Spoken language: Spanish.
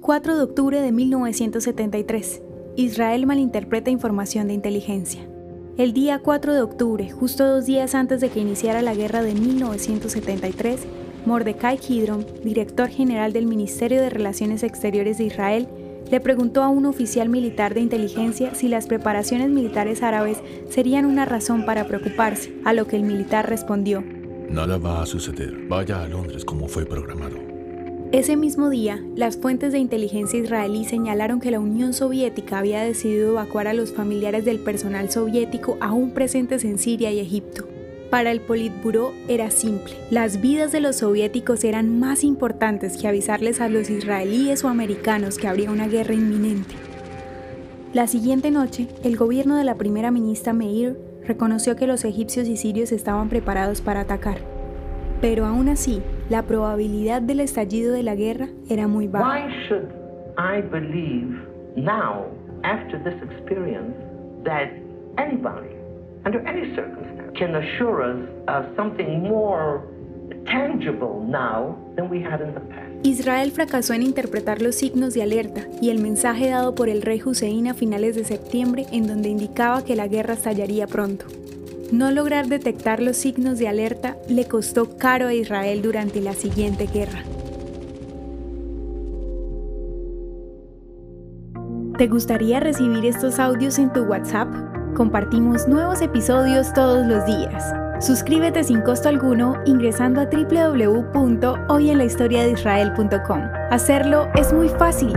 4 de octubre de 1973. Israel malinterpreta información de inteligencia. El día 4 de octubre, justo dos días antes de que iniciara la guerra de 1973, Mordecai Kidron, director general del Ministerio de Relaciones Exteriores de Israel, le preguntó a un oficial militar de inteligencia si las preparaciones militares árabes serían una razón para preocuparse, a lo que el militar respondió, Nada va a suceder. Vaya a Londres como fue programado. Ese mismo día, las fuentes de inteligencia israelí señalaron que la Unión Soviética había decidido evacuar a los familiares del personal soviético aún presentes en Siria y Egipto. Para el Politburo era simple. Las vidas de los soviéticos eran más importantes que avisarles a los israelíes o americanos que habría una guerra inminente. La siguiente noche, el gobierno de la primera ministra Meir reconoció que los egipcios y sirios estaban preparados para atacar. Pero aún así, la probabilidad del estallido de la guerra era muy baja. Why should I believe now, after this experience, that anybody, under any circumstance, can assure us of something more tangible now than we had in the past? Israel fracasó en interpretar los signos de alerta y el mensaje dado por el rey Hussein a finales de septiembre en donde indicaba que la guerra estallaría pronto. No lograr detectar los signos de alerta le costó caro a Israel durante la siguiente guerra. ¿Te gustaría recibir estos audios en tu WhatsApp? Compartimos nuevos episodios todos los días. Suscríbete sin costo alguno ingresando a www.hoyenlahistoriadeisrael.com. Hacerlo es muy fácil.